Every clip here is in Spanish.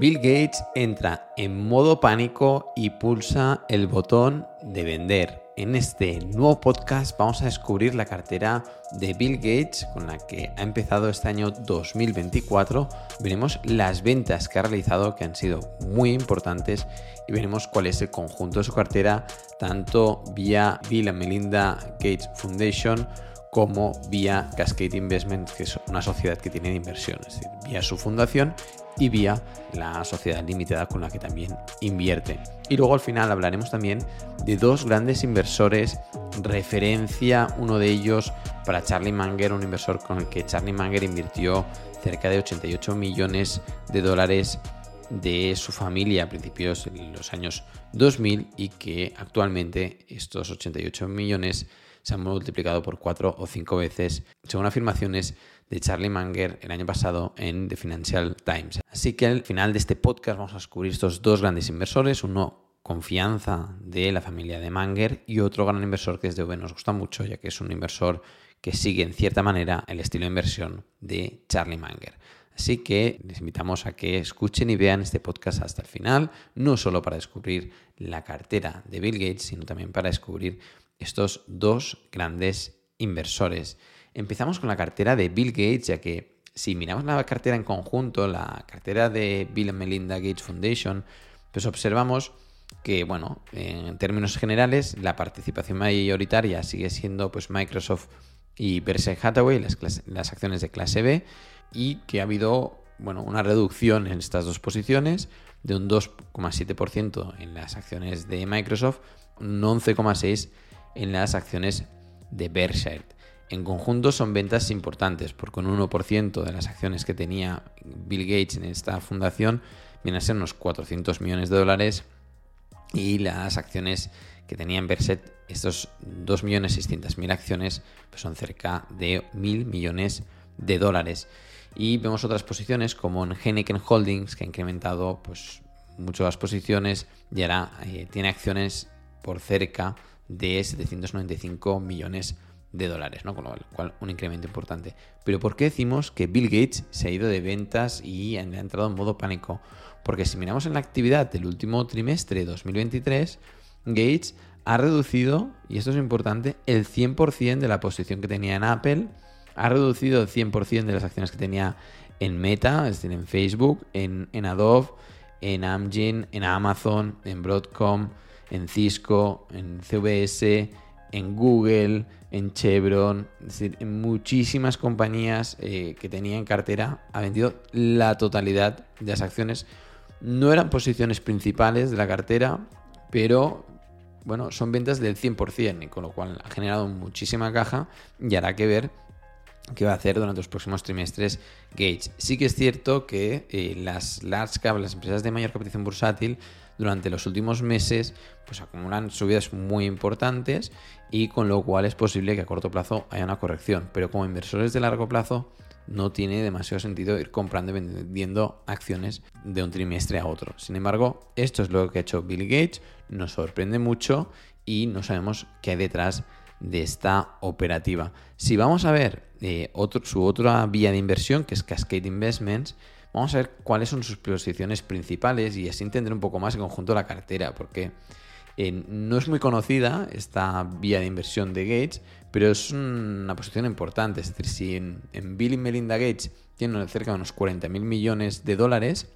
Bill Gates entra en modo pánico y pulsa el botón de vender. En este nuevo podcast vamos a descubrir la cartera de Bill Gates con la que ha empezado este año 2024. Veremos las ventas que ha realizado que han sido muy importantes y veremos cuál es el conjunto de su cartera tanto vía Bill and Melinda Gates Foundation como vía Cascade Investment, que es una sociedad que tiene de inversión, es decir, vía su fundación y vía la sociedad limitada con la que también invierte. Y luego al final hablaremos también de dos grandes inversores, referencia uno de ellos para Charlie Munger, un inversor con el que Charlie Munger invirtió cerca de 88 millones de dólares de su familia a principios de los años 2000 y que actualmente estos 88 millones se han multiplicado por cuatro o cinco veces, según afirmaciones de Charlie Munger el año pasado en The Financial Times. Así que al final de este podcast vamos a descubrir estos dos grandes inversores, uno confianza de la familia de Munger y otro gran inversor que desde V nos gusta mucho, ya que es un inversor que sigue en cierta manera el estilo de inversión de Charlie Munger. Así que les invitamos a que escuchen y vean este podcast hasta el final, no solo para descubrir la cartera de Bill Gates, sino también para descubrir estos dos grandes inversores. Empezamos con la cartera de Bill Gates, ya que si miramos la cartera en conjunto, la cartera de Bill and Melinda Gates Foundation, pues observamos que, bueno, en términos generales, la participación mayoritaria sigue siendo pues Microsoft y Berkshire Hathaway, las, las acciones de clase B, y que ha habido, bueno, una reducción en estas dos posiciones de un 2,7% en las acciones de Microsoft, un 11,6% en las acciones de Berkshire. En conjunto son ventas importantes, porque un 1% de las acciones que tenía Bill Gates en esta fundación viene a ser unos 400 millones de dólares y las acciones que tenía en Berkshire, estos 2.600.000 acciones, pues son cerca de 1.000 millones de dólares. Y vemos otras posiciones como en Heineken Holdings, que ha incrementado pues, mucho las posiciones y ahora eh, tiene acciones por cerca de 795 millones de dólares, ¿no? Con lo cual un incremento importante. Pero ¿por qué decimos que Bill Gates se ha ido de ventas y ha entrado en modo pánico? Porque si miramos en la actividad del último trimestre de 2023, Gates ha reducido, y esto es importante, el 100% de la posición que tenía en Apple, ha reducido el 100% de las acciones que tenía en Meta, es decir, en Facebook, en, en Adobe, en Amgen, en Amazon, en Broadcom, en Cisco, en CVS, en Google, en Chevron, es decir, en muchísimas compañías eh, que tenía en cartera, ha vendido la totalidad de las acciones. No eran posiciones principales de la cartera, pero bueno, son ventas del 100%, con lo cual ha generado muchísima caja y hará que ver qué va a hacer durante los próximos trimestres Gates. Sí que es cierto que eh, las large cap, las empresas de mayor capitalización bursátil, durante los últimos meses pues acumulan subidas muy importantes y con lo cual es posible que a corto plazo haya una corrección. Pero como inversores de largo plazo no tiene demasiado sentido ir comprando y vendiendo acciones de un trimestre a otro. Sin embargo, esto es lo que ha hecho Bill Gates, nos sorprende mucho y no sabemos qué hay detrás de esta operativa. Si vamos a ver eh, su otra vía de inversión, que es Cascade Investments, Vamos a ver cuáles son sus posiciones principales y así entender un poco más el conjunto de la cartera, porque eh, no es muy conocida esta vía de inversión de Gates, pero es una posición importante. Es decir, si en, en Bill y Melinda Gates tienen cerca de unos 40 mil millones de dólares,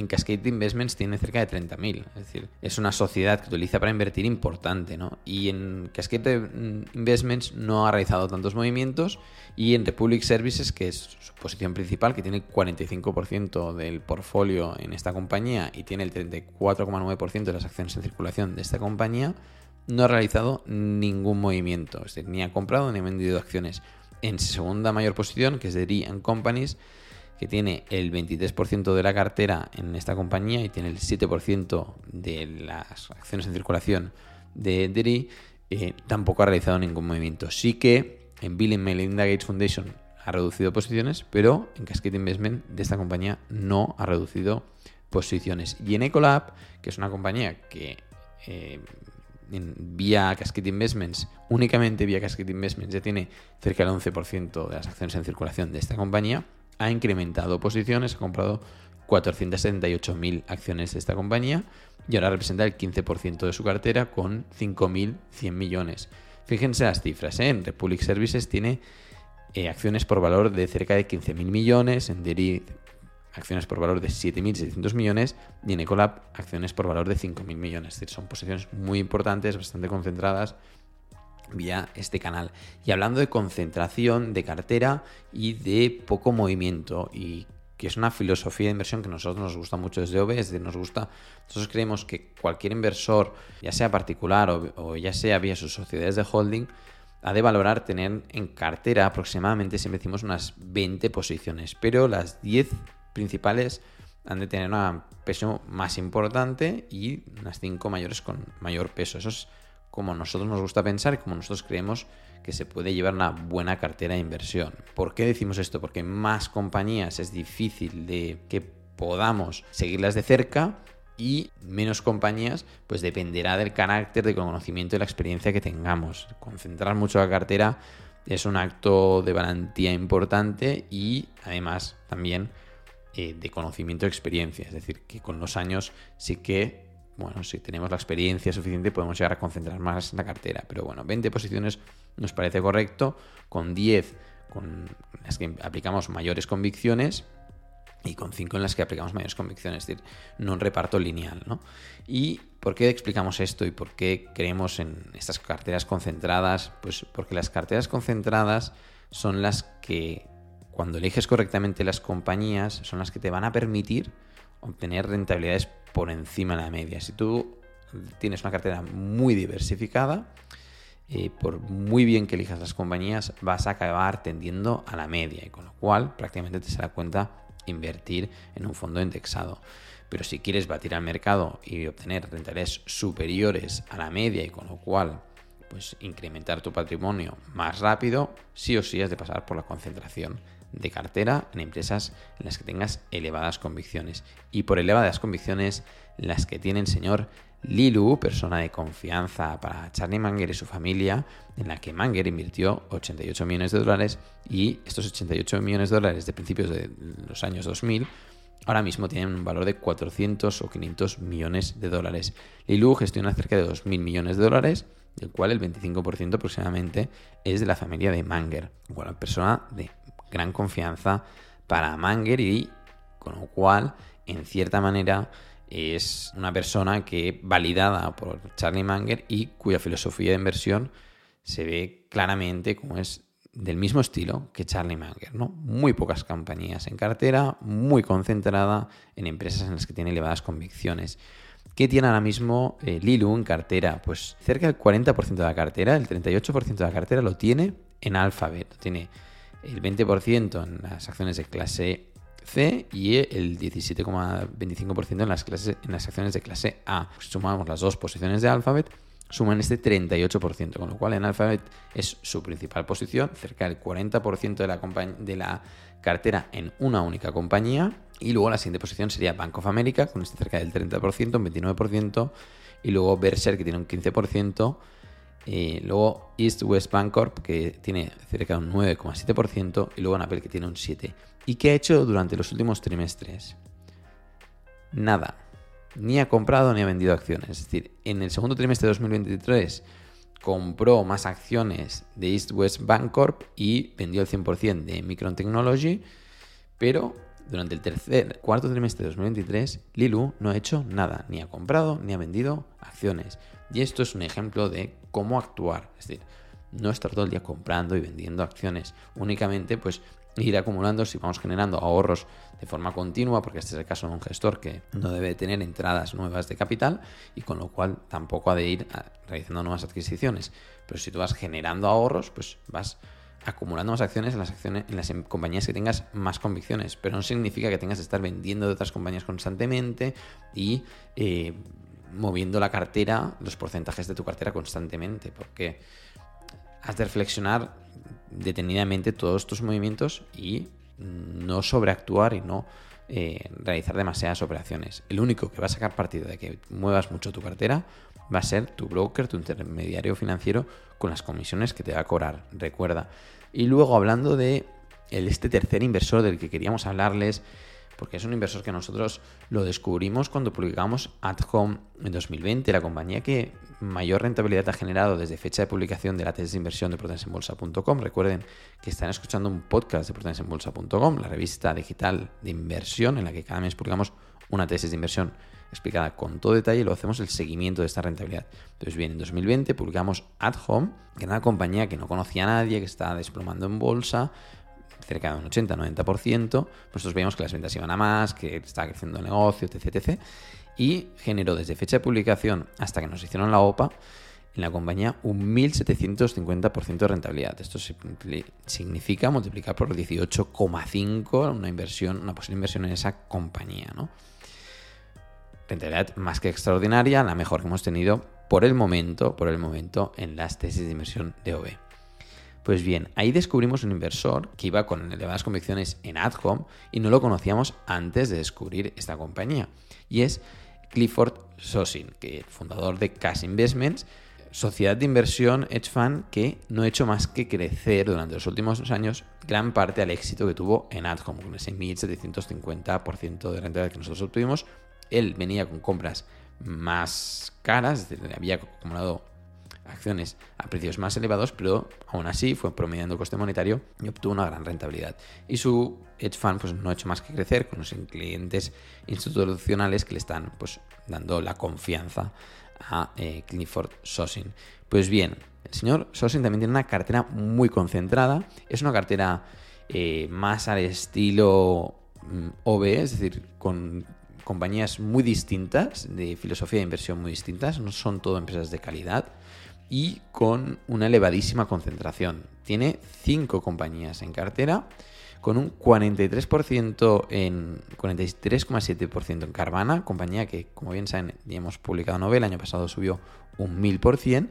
en Cascade Investments tiene cerca de 30.000. Es decir, es una sociedad que utiliza para invertir importante, ¿no? Y en Cascade Investments no ha realizado tantos movimientos y en Republic Services, que es su posición principal, que tiene 45% del portfolio en esta compañía y tiene el 34,9% de las acciones en circulación de esta compañía, no ha realizado ningún movimiento. Es decir, ni ha comprado ni ha vendido acciones. En segunda mayor posición, que es de D Companies, que tiene el 23% de la cartera en esta compañía y tiene el 7% de las acciones en circulación de Deri, eh, tampoco ha realizado ningún movimiento. Sí que en Bill Melinda Gates Foundation ha reducido posiciones, pero en Cascade Investment de esta compañía no ha reducido posiciones. Y en Ecolab, que es una compañía que eh, vía Cascade Investments, únicamente vía Cascade Investments, ya tiene cerca del 11% de las acciones en circulación de esta compañía, ha incrementado posiciones, ha comprado 478.000 acciones de esta compañía y ahora representa el 15% de su cartera con 5.100 millones. Fíjense las cifras, ¿eh? en Republic Services tiene eh, acciones por valor de cerca de 15.000 millones, en Deri acciones por valor de 7.600 millones y en Ecolab acciones por valor de 5.000 millones. Es decir, son posiciones muy importantes, bastante concentradas vía este canal. Y hablando de concentración de cartera y de poco movimiento y que es una filosofía de inversión que a nosotros nos gusta mucho desde OBE, es decir, nos gusta, nosotros creemos que cualquier inversor, ya sea particular o, ya sea vía sus sociedades de holding, ha de valorar tener en cartera aproximadamente, siempre decimos, unas 20 posiciones, pero las 10 principales han de tener un peso más importante y unas 5 mayores con mayor peso. Eso es como nosotros nos gusta pensar y como nosotros creemos que se puede llevar una buena cartera de inversión. ¿Por qué decimos esto? Porque más compañías es difícil de que podamos seguirlas de cerca y menos compañías, pues dependerá del carácter, del conocimiento y la experiencia que tengamos. Concentrar mucho la cartera es un acto de valentía importante y además también eh, de conocimiento y experiencia. Es decir, que con los años sí que bueno, si tenemos la experiencia suficiente podemos llegar a concentrar más la cartera. Pero bueno, 20 posiciones nos parece correcto, con 10 con las que aplicamos mayores convicciones y con 5 en las que aplicamos mayores convicciones, es decir, no un reparto lineal. ¿no? ¿Y por qué explicamos esto y por qué creemos en estas carteras concentradas? Pues porque las carteras concentradas son las que, cuando eliges correctamente las compañías, son las que te van a permitir obtener rentabilidades por encima de la media. Si tú tienes una cartera muy diversificada, eh, por muy bien que elijas las compañías, vas a acabar tendiendo a la media y con lo cual prácticamente te será cuenta invertir en un fondo indexado. Pero si quieres batir al mercado y obtener rentabilidades superiores a la media y con lo cual pues incrementar tu patrimonio más rápido, sí o sí has de pasar por la concentración de cartera en empresas en las que tengas elevadas convicciones. Y por elevadas convicciones, las que tiene el señor Lilu, persona de confianza para Charlie Manger y su familia, en la que Manger invirtió 88 millones de dólares y estos 88 millones de dólares de principios de los años 2000 ahora mismo tienen un valor de 400 o 500 millones de dólares. Lilu gestiona cerca de 2.000 millones de dólares, del cual el 25% aproximadamente es de la familia de Manger, una persona de gran confianza para Manger y con lo cual, en cierta manera, es una persona que validada por Charlie Manger y cuya filosofía de inversión se ve claramente como es del mismo estilo que Charlie Manger, ¿no? Muy pocas compañías en cartera, muy concentrada en empresas en las que tiene elevadas convicciones. ¿Qué tiene ahora mismo eh, Lilu en cartera? Pues cerca del 40% de la cartera, el 38% de la cartera lo tiene en Alphabet. Tiene el 20% en las acciones de clase C y el 17,25% en las, en las acciones de clase A. sumamos las dos posiciones de Alphabet, suman este 38%, con lo cual en Alphabet es su principal posición, cerca del 40% de la, de la cartera en una única compañía. Y luego la siguiente posición sería Bank of America, con este cerca del 30%, un 29%. Y luego Berkshire, que tiene un 15%. Luego East West Bancorp, que tiene cerca de un 9,7%, y luego Apple, que tiene un 7%. ¿Y qué ha hecho durante los últimos trimestres? Nada. Ni ha comprado ni ha vendido acciones. Es decir, en el segundo trimestre de 2023 compró más acciones de East West Bancorp y vendió el 100% de Micron Technology, pero durante el tercer, cuarto trimestre de 2023, Lilu no ha hecho nada, ni ha comprado ni ha vendido acciones. Y esto es un ejemplo de cómo actuar. Es decir, no estar todo el día comprando y vendiendo acciones. Únicamente, pues, ir acumulando si vamos generando ahorros de forma continua, porque este es el caso de un gestor que no debe tener entradas nuevas de capital y con lo cual tampoco ha de ir realizando nuevas adquisiciones. Pero si tú vas generando ahorros, pues vas acumulando más acciones en las acciones en las em, compañías que tengas más convicciones, pero no significa que tengas que estar vendiendo de otras compañías constantemente y eh, moviendo la cartera, los porcentajes de tu cartera constantemente, porque has de reflexionar detenidamente todos tus movimientos y no sobreactuar y no eh, realizar demasiadas operaciones. El único que va a sacar partido de que muevas mucho tu cartera va a ser tu broker, tu intermediario financiero, con las comisiones que te va a cobrar, recuerda. Y luego hablando de este tercer inversor del que queríamos hablarles, porque es un inversor que nosotros lo descubrimos cuando publicamos At Home en 2020, la compañía que mayor rentabilidad ha generado desde fecha de publicación de la tesis de inversión de proteasenbolsa.com. Recuerden que están escuchando un podcast de proteasenbolsa.com, la revista digital de inversión en la que cada mes publicamos una tesis de inversión explicada con todo detalle lo hacemos el seguimiento de esta rentabilidad. Entonces, bien, en 2020 publicamos At Home, que era una compañía que no conocía a nadie, que estaba desplomando en bolsa, cerca de un 80-90%. Nosotros veíamos que las ventas iban a más, que estaba creciendo el negocio, etc, etc. Y generó desde fecha de publicación hasta que nos hicieron la OPA en la compañía un 1.750% de rentabilidad. Esto significa multiplicar por 18,5 una inversión, una posible inversión en esa compañía, ¿no? Rentabilidad más que extraordinaria, la mejor que hemos tenido por el momento, por el momento en las tesis de inversión de OB. Pues bien, ahí descubrimos un inversor que iba con elevadas convicciones en Adhom y no lo conocíamos antes de descubrir esta compañía. Y es Clifford Sosin, que es fundador de Cash Investments, sociedad de inversión hedge fund que no ha hecho más que crecer durante los últimos años gran parte al éxito que tuvo en Adhom, con ese 1750% de rentabilidad que nosotros obtuvimos. Él venía con compras más caras, había acumulado acciones a precios más elevados, pero aún así fue promediando coste monetario y obtuvo una gran rentabilidad. Y su hedge fund pues, no ha hecho más que crecer con los clientes institucionales que le están pues, dando la confianza a eh, Clifford Sosin. Pues bien, el señor Sosin también tiene una cartera muy concentrada, es una cartera eh, más al estilo mm, OB, es decir, con compañías muy distintas, de filosofía de inversión muy distintas, no son todo empresas de calidad y con una elevadísima concentración. Tiene cinco compañías en cartera con un 43% en 43,7% en Carvana, compañía que, como bien saben, ya hemos publicado novela, el año pasado subió un 1000%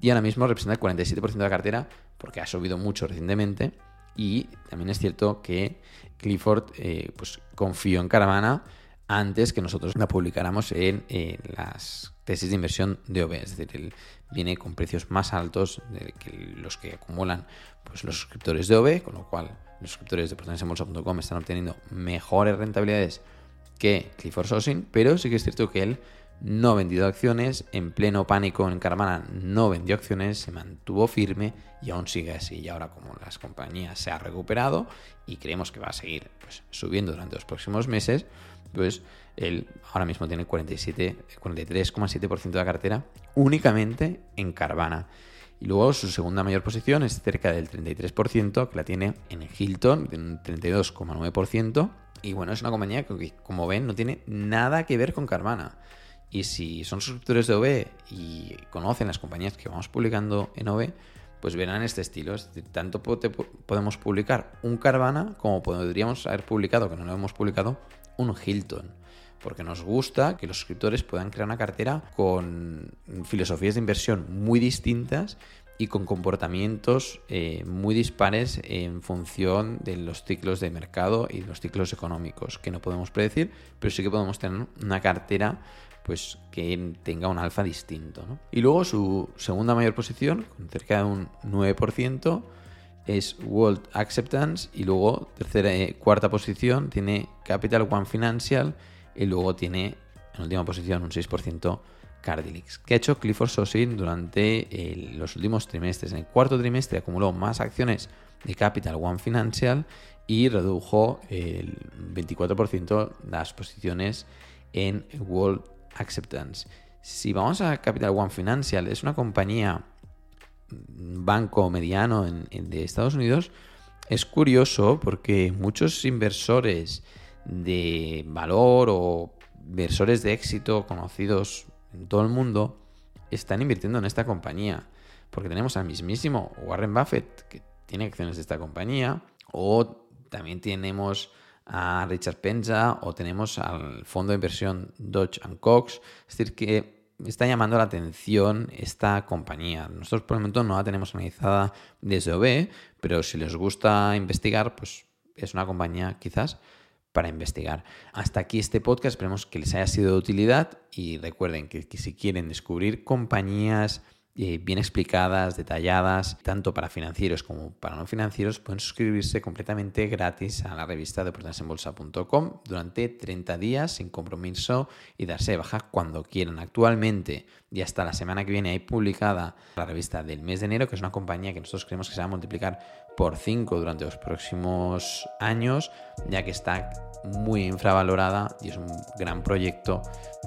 y ahora mismo representa el 47% de la cartera porque ha subido mucho recientemente y también es cierto que Clifford eh, pues, confió en Carvana antes que nosotros la publicáramos en las tesis de inversión de OB. Es decir, él viene con precios más altos de que los que acumulan pues, los suscriptores de OB, con lo cual los suscriptores de portalesembolsa.com están obteniendo mejores rentabilidades que Clifford Sosin, pero sí que es cierto que él no ha vendido acciones, en pleno pánico en Carmana no vendió acciones, se mantuvo firme y aún sigue así. Y ahora como las compañías se ha recuperado y creemos que va a seguir pues, subiendo durante los próximos meses, pues él ahora mismo tiene 47, 43,7% de la cartera únicamente en Carvana. Y luego su segunda mayor posición es cerca del 33%, que la tiene en Hilton, de un 32,9%. Y bueno, es una compañía que, como ven, no tiene nada que ver con Carvana. Y si son suscriptores de OB y conocen las compañías que vamos publicando en OB, pues verán este estilo. Es decir, tanto podemos publicar un Carvana como podríamos haber publicado, que no lo hemos publicado, un Hilton. Porque nos gusta que los suscriptores puedan crear una cartera con filosofías de inversión muy distintas y con comportamientos eh, muy dispares en función de los ciclos de mercado y los ciclos económicos que no podemos predecir, pero sí que podemos tener una cartera pues que tenga un alfa distinto. Y luego su segunda mayor posición, con cerca de un 9%, es World Acceptance y luego tercera eh, cuarta posición tiene Capital One Financial y luego tiene en última posición un 6% Cardilix. ¿Qué ha hecho Clifford Sosin durante los últimos trimestres? En el cuarto trimestre acumuló más acciones de Capital One Financial y redujo el 24% las posiciones en World Acceptance. Si vamos a Capital One Financial, es una compañía banco mediano de Estados Unidos, es curioso porque muchos inversores de valor o inversores de éxito conocidos en todo el mundo están invirtiendo en esta compañía. Porque tenemos al mismísimo Warren Buffett, que tiene acciones de esta compañía, o también tenemos a Richard Penza, o tenemos al fondo de inversión Dodge Cox. Es decir, que está llamando la atención esta compañía. Nosotros por el momento no la tenemos analizada desde OB, pero si les gusta investigar, pues es una compañía quizás para investigar. Hasta aquí este podcast, esperemos que les haya sido de utilidad y recuerden que, si quieren descubrir compañías eh, bien explicadas, detalladas, tanto para financieros como para no financieros, pueden suscribirse completamente gratis a la revista de oportunidadesenbolsa.com durante 30 días sin compromiso y darse de baja cuando quieran. Actualmente y hasta la semana que viene hay publicada la revista del mes de enero, que es una compañía que nosotros creemos que se va a multiplicar por 5 durante los próximos años, ya que está muy infravalorada y es un gran proyecto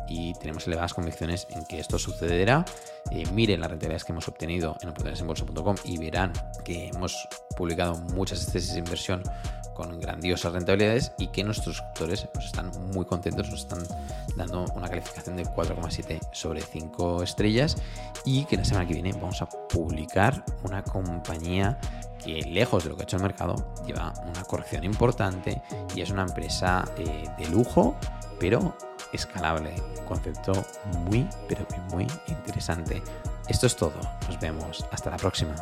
y tenemos elevadas convicciones en que esto sucederá. Eh, miren las rentabilidades que hemos obtenido en oportunidadesenbolsa.com y verán que hemos publicado muchas tesis de inversión con grandiosas rentabilidades y que nuestros suscriptores pues, están muy contentos, nos están dando una calificación de 4,7 sobre 5 estrellas y que la semana que viene vamos a publicar una compañía que lejos de lo que ha hecho el mercado lleva una corrección importante y es una empresa eh, de lujo pero escalable, un concepto muy pero muy interesante. Esto es todo, nos vemos, hasta la próxima.